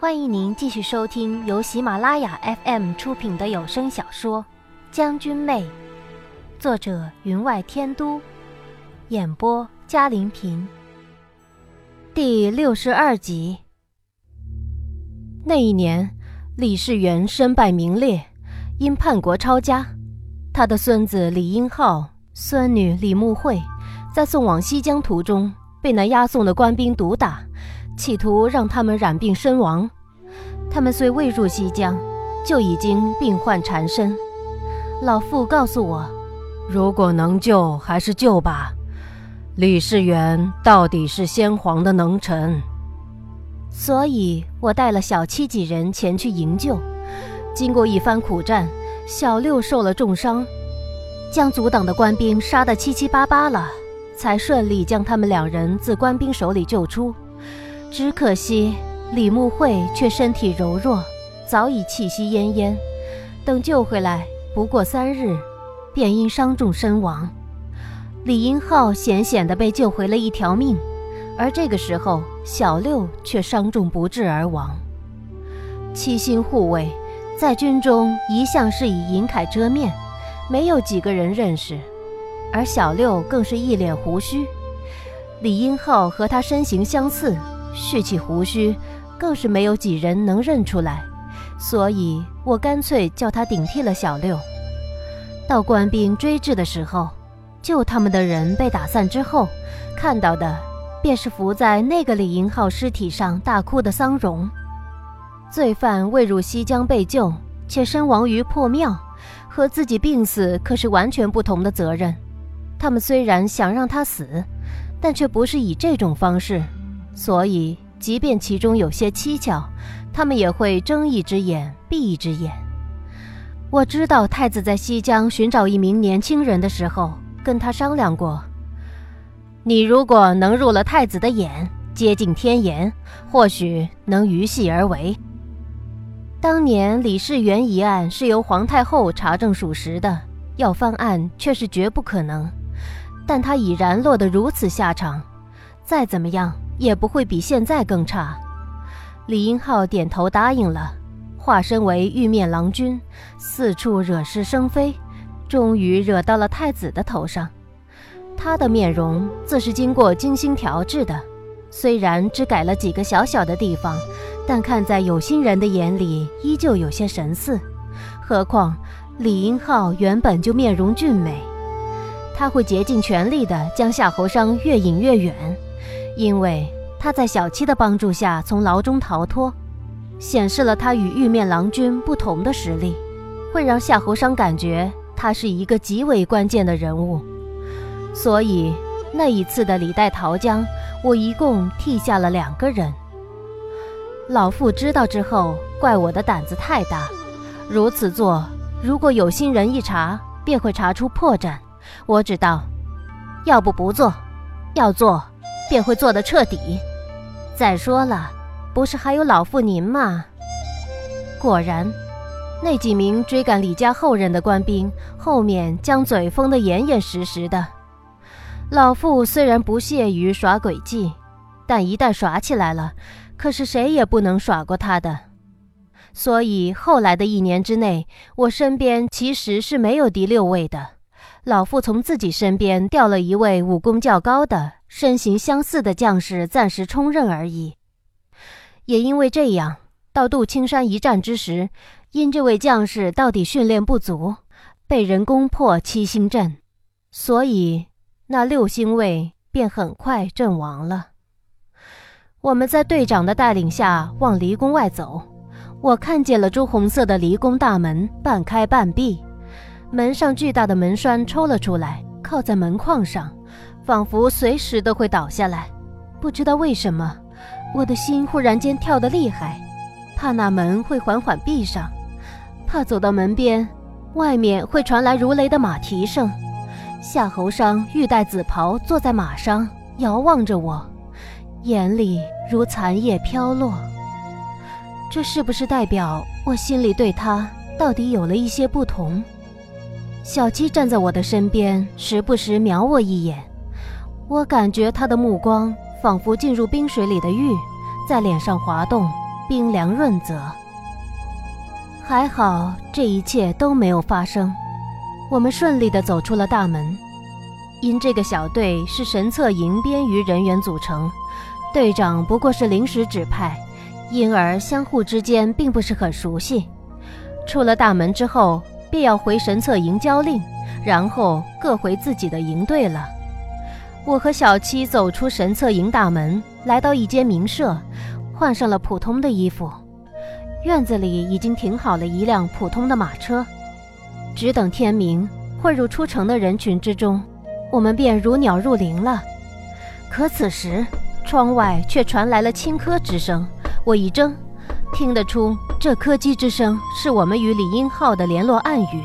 欢迎您继续收听由喜马拉雅 FM 出品的有声小说《将军妹》，作者云外天都，演播嘉林平。第六十二集。那一年，李世元身败名裂，因叛国抄家，他的孙子李英浩、孙女李慕慧，在送往西江途中被那押送的官兵毒打。企图让他们染病身亡，他们虽未入西江，就已经病患缠身。老妇告诉我，如果能救，还是救吧。李世元到底是先皇的能臣，所以我带了小七几人前去营救。经过一番苦战，小六受了重伤，将阻挡的官兵杀得七七八八了，才顺利将他们两人自官兵手里救出。只可惜李慕慧却身体柔弱，早已气息奄奄。等救回来，不过三日，便因伤重身亡。李英浩险险地被救回了一条命，而这个时候，小六却伤重不治而亡。七星护卫在军中一向是以银铠遮面，没有几个人认识，而小六更是一脸胡须。李英浩和他身形相似。蓄起胡须，更是没有几人能认出来，所以我干脆叫他顶替了小六。到官兵追至的时候，救他们的人被打散之后，看到的便是伏在那个李银浩尸体上大哭的桑荣。罪犯未入西江被救，且身亡于破庙，和自己病死可是完全不同的责任。他们虽然想让他死，但却不是以这种方式。所以，即便其中有些蹊跷，他们也会睁一只眼闭一只眼。我知道太子在西江寻找一名年轻人的时候，跟他商量过：你如果能入了太子的眼，接近天颜，或许能于戏而为。当年李世元一案是由皇太后查证属实的，要翻案却是绝不可能。但他已然落得如此下场，再怎么样。也不会比现在更差。李英浩点头答应了，化身为玉面郎君，四处惹是生非，终于惹到了太子的头上。他的面容自是经过精心调制的，虽然只改了几个小小的地方，但看在有心人的眼里，依旧有些神似。何况李英浩原本就面容俊美，他会竭尽全力地将夏侯商越引越远。因为他在小七的帮助下从牢中逃脱，显示了他与玉面郎君不同的实力，会让夏侯商感觉他是一个极为关键的人物。所以那一次的李代桃僵，我一共替下了两个人。老妇知道之后，怪我的胆子太大，如此做，如果有心人一查，便会查出破绽。我只道，要不不做，要做。便会做得彻底。再说了，不是还有老父您吗？果然，那几名追赶李家后人的官兵后面将嘴封得严严实实的。老父虽然不屑于耍诡计，但一旦耍起来了，可是谁也不能耍过他的。所以后来的一年之内，我身边其实是没有第六位的。老父从自己身边调了一位武功较高的。身形相似的将士暂时充任而已，也因为这样，到渡青山一战之时，因这位将士到底训练不足，被人攻破七星阵，所以那六星卫便很快阵亡了。我们在队长的带领下往离宫外走，我看见了朱红色的离宫大门半开半闭，门上巨大的门栓抽了出来，靠在门框上。仿佛随时都会倒下来，不知道为什么，我的心忽然间跳得厉害，怕那门会缓缓闭上，怕走到门边，外面会传来如雷的马蹄声。夏侯商欲戴紫袍，坐在马上，遥望着我，眼里如残叶飘落。这是不是代表我心里对他到底有了一些不同？小七站在我的身边，时不时瞄我一眼。我感觉他的目光仿佛进入冰水里的玉，在脸上滑动，冰凉润泽。还好这一切都没有发生，我们顺利地走出了大门。因这个小队是神策营编余人员组成，队长不过是临时指派，因而相互之间并不是很熟悉。出了大门之后，便要回神策营交令，然后各回自己的营队了。我和小七走出神策营大门，来到一间民舍，换上了普通的衣服。院子里已经停好了一辆普通的马车，只等天明，混入出城的人群之中。我们便如鸟入林了，可此时窗外却传来了轻咳之声。我一怔，听得出这柯基之声是我们与李英浩的联络暗语，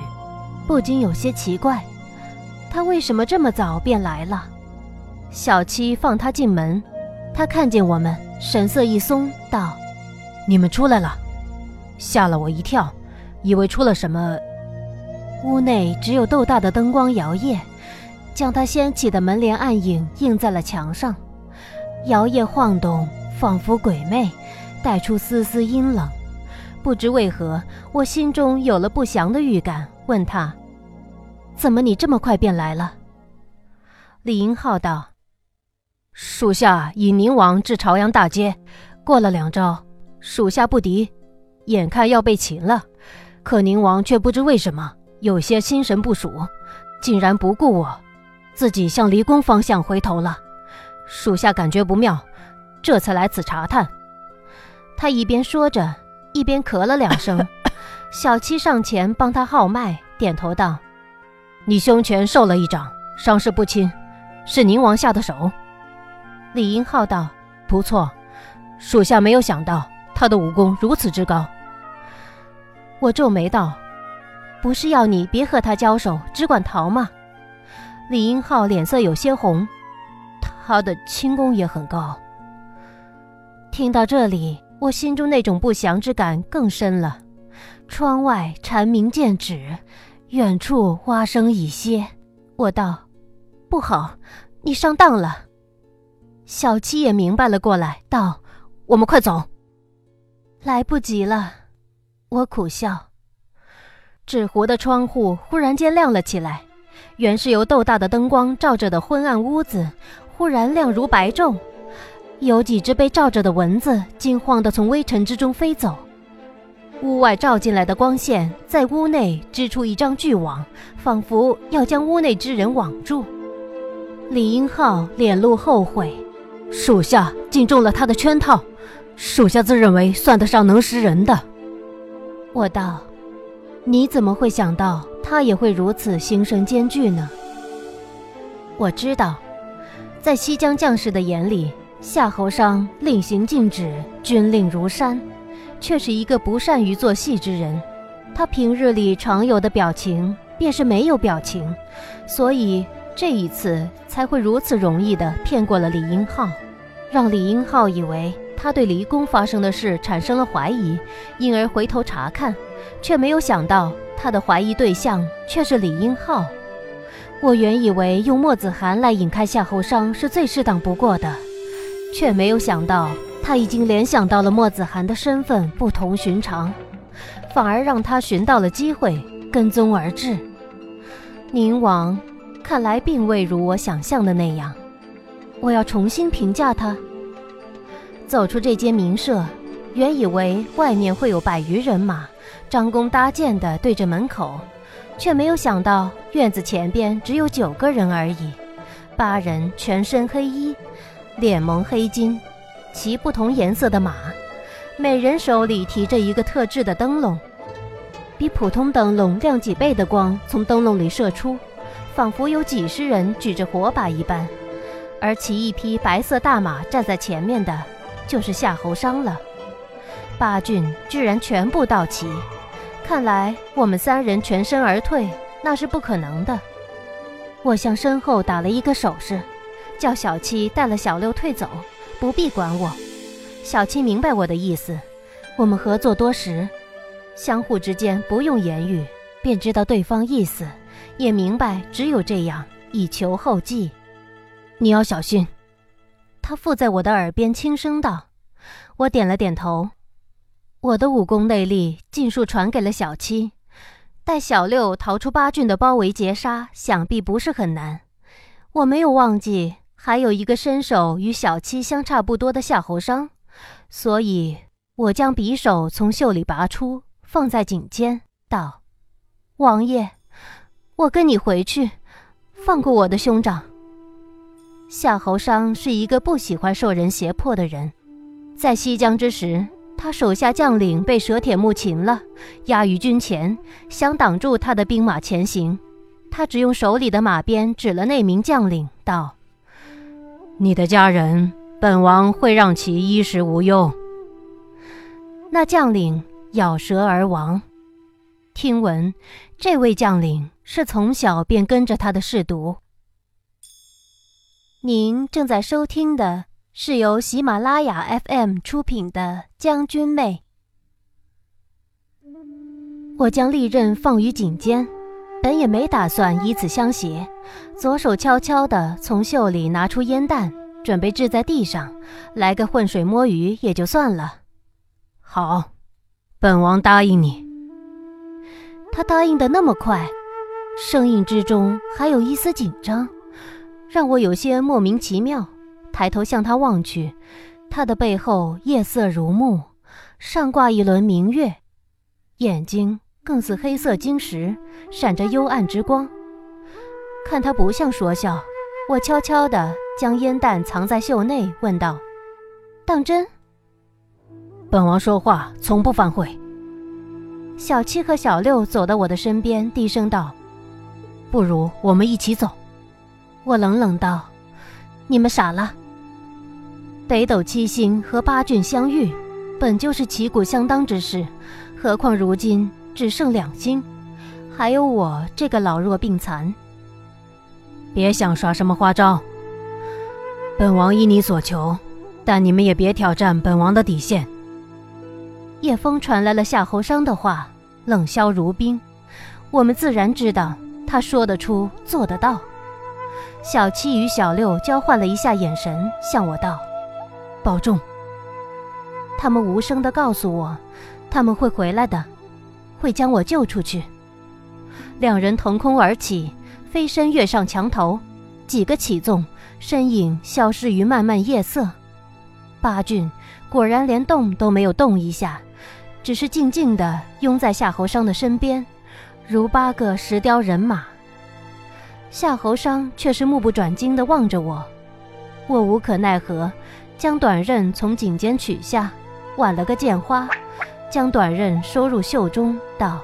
不禁有些奇怪，他为什么这么早便来了？小七放他进门，他看见我们，神色一松，道：“你们出来了，吓了我一跳，以为出了什么。”屋内只有豆大的灯光摇曳。将他掀起的门帘暗影映在了墙上，摇曳晃动，仿佛鬼魅，带出丝丝阴冷。不知为何，我心中有了不祥的预感，问他：“怎么你这么快便来了？”李英浩道：“属下引宁王至朝阳大街，过了两招，属下不敌，眼看要被擒了，可宁王却不知为什么有些心神不属，竟然不顾我。”自己向离宫方向回头了，属下感觉不妙，这才来此查探。他一边说着，一边咳了两声。小七上前帮他号脉，点头道：“你胸前受了一掌，伤势不轻，是宁王下的手。”李英浩道：“不错，属下没有想到他的武功如此之高。”我皱眉道：“不是要你别和他交手，只管逃吗？”李英浩脸色有些红，他的轻功也很高。听到这里，我心中那种不祥之感更深了。窗外蝉鸣渐止，远处蛙声已歇。我道：“不好，你上当了。”小七也明白了过来，道：“我们快走。”来不及了，我苦笑。纸糊的窗户忽然间亮了起来。原是由豆大的灯光照着的昏暗屋子，忽然亮如白昼。有几只被照着的蚊子惊慌地从微尘之中飞走。屋外照进来的光线在屋内织出一张巨网，仿佛要将屋内之人网住。李英浩脸露后悔，属下竟中了他的圈套。属下自认为算得上能识人的。我道：“你怎么会想到？”他也会如此心神兼具呢。我知道，在西江将士的眼里，夏侯商令行禁止，军令如山，却是一个不善于做戏之人。他平日里常有的表情，便是没有表情，所以这一次才会如此容易地骗过了李英浩，让李英浩以为他对离宫发生的事产生了怀疑，因而回头查看，却没有想到。他的怀疑对象却是李英浩。我原以为用墨子涵来引开夏侯商是最适当不过的，却没有想到他已经联想到了墨子涵的身份不同寻常，反而让他寻到了机会跟踪而至。宁王看来并未如我想象的那样。我要重新评价他。走出这间民舍，原以为外面会有百余人马。张弓搭箭的对着门口，却没有想到院子前边只有九个人而已。八人全身黑衣，脸蒙黑金，骑不同颜色的马，每人手里提着一个特制的灯笼，比普通灯笼亮几倍的光从灯笼里射出，仿佛有几十人举着火把一般。而骑一匹白色大马站在前面的，就是夏侯商了。八郡居然全部到齐。看来我们三人全身而退，那是不可能的。我向身后打了一个手势，叫小七带了小六退走，不必管我。小七明白我的意思，我们合作多时，相互之间不用言语便知道对方意思，也明白只有这样以求后继。你要小心。他附在我的耳边轻声道。我点了点头。我的武功内力尽数传给了小七，待小六逃出八郡的包围截杀，想必不是很难。我没有忘记，还有一个身手与小七相差不多的夏侯商，所以我将匕首从袖里拔出，放在颈间，道：“王爷，我跟你回去，放过我的兄长。”夏侯商是一个不喜欢受人胁迫的人，在西江之时。他手下将领被蛇铁木擒了，押于军前，想挡住他的兵马前行。他只用手里的马鞭指了那名将领，道：“你的家人，本王会让其衣食无忧。”那将领咬舌而亡。听闻，这位将领是从小便跟着他的侍读。您正在收听的。是由喜马拉雅 FM 出品的《将军妹》。我将利刃放于颈间，本也没打算以此相挟，左手悄悄地从袖里拿出烟弹，准备掷在地上，来个浑水摸鱼也就算了。好，本王答应你。他答应的那么快，声音之中还有一丝紧张，让我有些莫名其妙。抬头向他望去，他的背后夜色如幕，上挂一轮明月，眼睛更似黑色晶石，闪着幽暗之光。看他不像说笑，我悄悄地将烟弹藏在袖内，问道：“当真？”本王说话从不反悔。小七和小六走到我的身边，低声道：“不如我们一起走。”我冷冷道：“你们傻了。”北斗七星和八骏相遇，本就是旗鼓相当之事，何况如今只剩两星，还有我这个老弱病残。别想耍什么花招。本王依你所求，但你们也别挑战本王的底线。夜风传来了夏侯商的话，冷笑如冰。我们自然知道他说得出，做得到。小七与小六交换了一下眼神，向我道。保重。他们无声地告诉我，他们会回来的，会将我救出去。两人腾空而起，飞身跃上墙头，几个起纵，身影消失于漫漫夜色。八郡果然连动都没有动一下，只是静静地拥在夏侯商的身边，如八个石雕人马。夏侯商却是目不转睛地望着我，我无可奈何。将短刃从颈间取下，挽了个剑花，将短刃收入袖中，道：“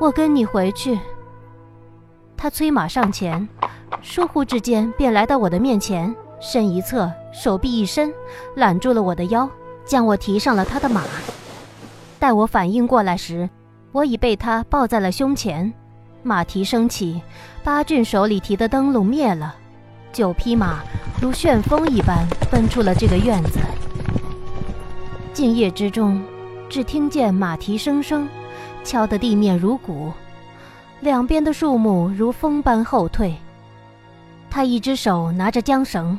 我跟你回去。”他催马上前，疏忽之间便来到我的面前，身一侧，手臂一伸，揽住了我的腰，将我提上了他的马。待我反应过来时，我已被他抱在了胸前。马蹄升起，八骏手里提的灯笼灭了。九匹马如旋风一般奔出了这个院子。静夜之中，只听见马蹄声声，敲得地面如鼓。两边的树木如风般后退。他一只手拿着缰绳，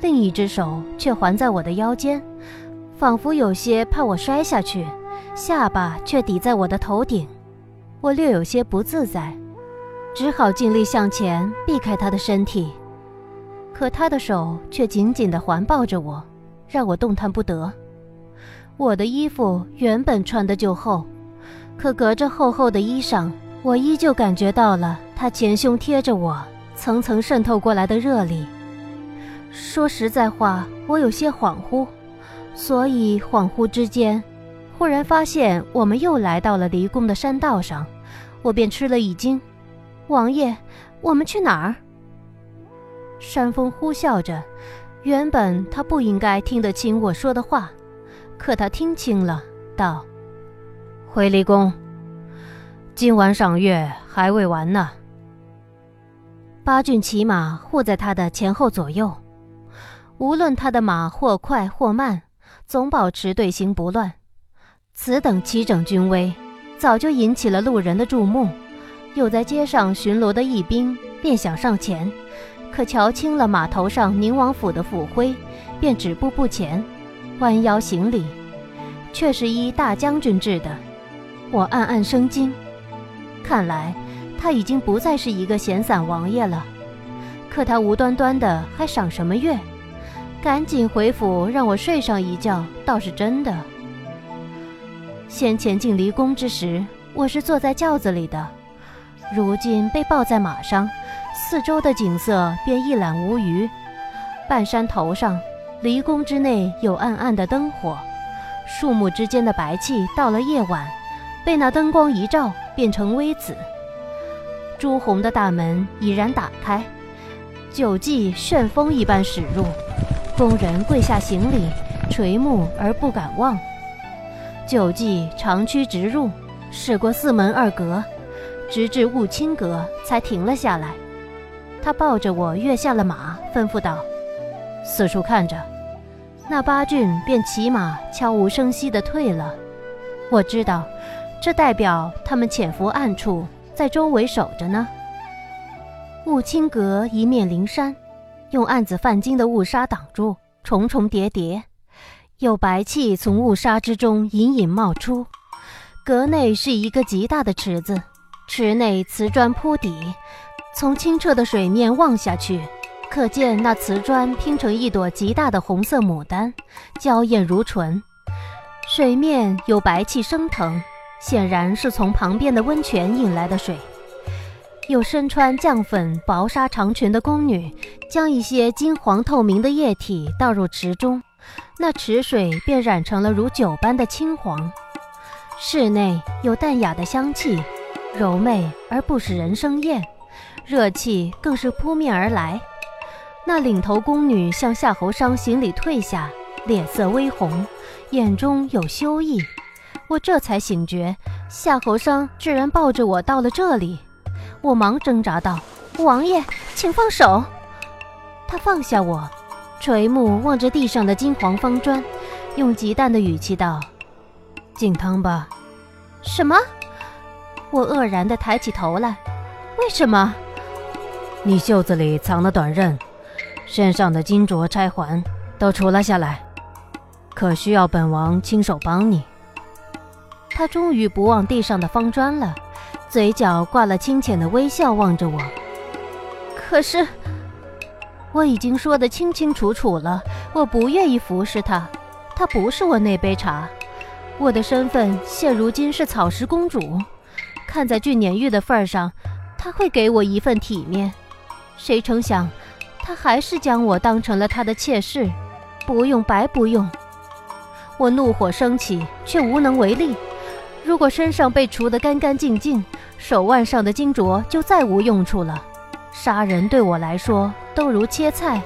另一只手却环在我的腰间，仿佛有些怕我摔下去，下巴却抵在我的头顶。我略有些不自在，只好尽力向前避开他的身体。可他的手却紧紧地环抱着我，让我动弹不得。我的衣服原本穿的就厚，可隔着厚厚的衣裳，我依旧感觉到了他前胸贴着我，层层渗透过来的热力。说实在话，我有些恍惚，所以恍惚之间，忽然发现我们又来到了离宫的山道上，我便吃了一惊：“王爷，我们去哪儿？”山风呼啸着，原本他不应该听得清我说的话，可他听清了，道：“回离宫。今晚赏月还未完呢。”八骏骑马护在他的前后左右，无论他的马或快或慢，总保持队形不乱。此等齐整军威，早就引起了路人的注目。有在街上巡逻的义兵便想上前。可瞧清了码头上宁王府的府徽，便止步不前，弯腰行礼。却是依大将军制的。我暗暗生惊，看来他已经不再是一个闲散王爷了。可他无端端的还赏什么月？赶紧回府让我睡上一觉，倒是真的。先前进离宫之时，我是坐在轿子里的，如今被抱在马上，四周的景色便一览无余。半山头上，离宫之内有暗暗的灯火，树木之间的白气到了夜晚，被那灯光一照，变成微紫。朱红的大门已然打开。酒妓旋风一般驶入，宫人跪下行礼，垂目而不敢望。酒妓长驱直入，驶过四门二阁，直至雾清阁才停了下来。他抱着我跃下了马，吩咐道：“四处看着。”那八骏便骑马悄无声息地退了。我知道，这代表他们潜伏暗处，在周围守着呢。雾清阁一面临山，用暗紫泛金的雾纱挡住，重重叠叠，有白气从雾纱之中隐隐冒出。阁内是一个极大的池子，池内瓷砖铺底，从清澈的水面望下去，可见那瓷砖拼成一朵极大的红色牡丹，娇艳如唇。水面有白气升腾，显然是从旁边的温泉引来的水。有身穿绛粉薄纱长裙的宫女，将一些金黄透明的液体倒入池中，那池水便染成了如酒般的青黄。室内有淡雅的香气，柔媚而不使人生厌，热气更是扑面而来。那领头宫女向夏侯商行礼退下，脸色微红，眼中有羞意。我这才醒觉，夏侯商居然抱着我到了这里。我忙挣扎道：“王爷，请放手。”他放下我，垂目望着地上的金黄方砖，用极淡的语气道：“进汤吧。”什么？我愕然地抬起头来。为什么？你袖子里藏了短刃，身上的金镯钗环都除了下来，可需要本王亲手帮你？他终于不望地上的方砖了。嘴角挂了清浅的微笑，望着我。可是，我已经说得清清楚楚了，我不愿意服侍他，他不是我那杯茶。我的身份现如今是草石公主，看在俊撵玉的份上，他会给我一份体面。谁成想，他还是将我当成了他的妾室，不用白不用。我怒火升起，却无能为力。如果身上被除得干干净净，手腕上的金镯就再无用处了。杀人对我来说都如切菜，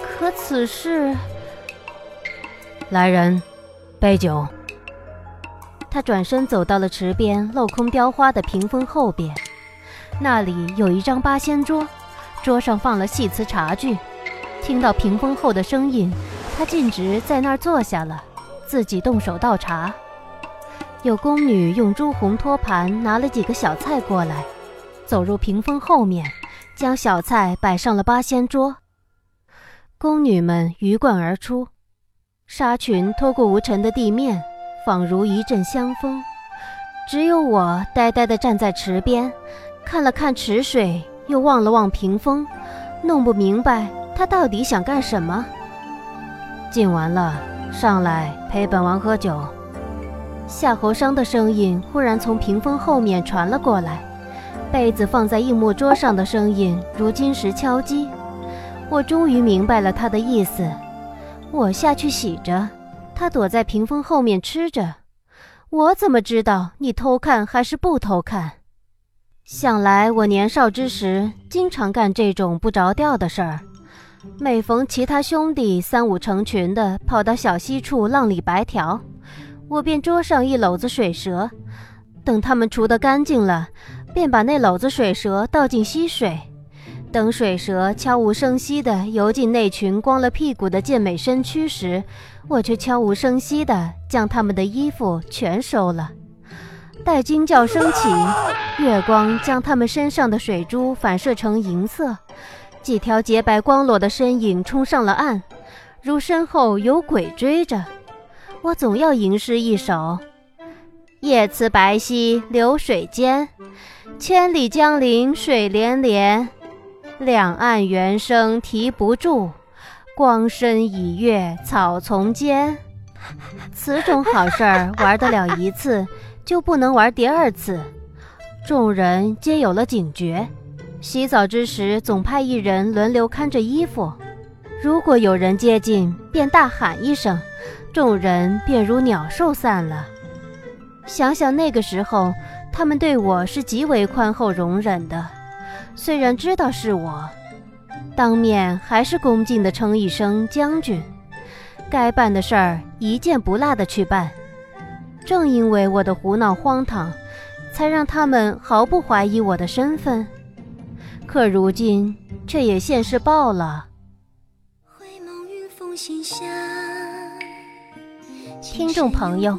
可此事……来人，杯酒。他转身走到了池边镂空雕花的屏风后边，那里有一张八仙桌，桌上放了细瓷茶具。听到屏风后的声音，他径直在那儿坐下了，自己动手倒茶。有宫女用朱红托盘拿了几个小菜过来，走入屏风后面，将小菜摆上了八仙桌。宫女们鱼贯而出，纱裙拖过无尘的地面，仿如一阵香风。只有我呆呆地站在池边，看了看池水，又望了望屏风，弄不明白他到底想干什么。敬完了，上来陪本王喝酒。夏侯商的声音忽然从屏风后面传了过来，被子放在硬木桌上的声音如金石敲击。我终于明白了他的意思。我下去洗着，他躲在屏风后面吃着。我怎么知道你偷看还是不偷看？想来我年少之时经常干这种不着调的事儿。每逢其他兄弟三五成群的跑到小溪处浪里白条。我便捉上一篓子水蛇，等他们除得干净了，便把那篓子水蛇倒进溪水。等水蛇悄无声息地游进那群光了屁股的健美身躯时，我却悄无声息地将他们的衣服全收了。待惊叫声起，月光将他们身上的水珠反射成银色，几条洁白光裸的身影冲上了岸，如身后有鬼追着。我总要吟诗一首：“夜辞白溪流水间，千里江陵水连连。两岸猿声啼不住，光深已越草丛间。”此种好事儿玩得了一次，就不能玩第二次。众人皆有了警觉，洗澡之时总派一人轮流看着衣服。如果有人接近，便大喊一声，众人便如鸟兽散了。想想那个时候，他们对我是极为宽厚容忍的，虽然知道是我，当面还是恭敬地称一声将军。该办的事儿一件不落的去办。正因为我的胡闹荒唐。才让他们毫不怀疑我的身份，可如今却也现世报了。听众朋友，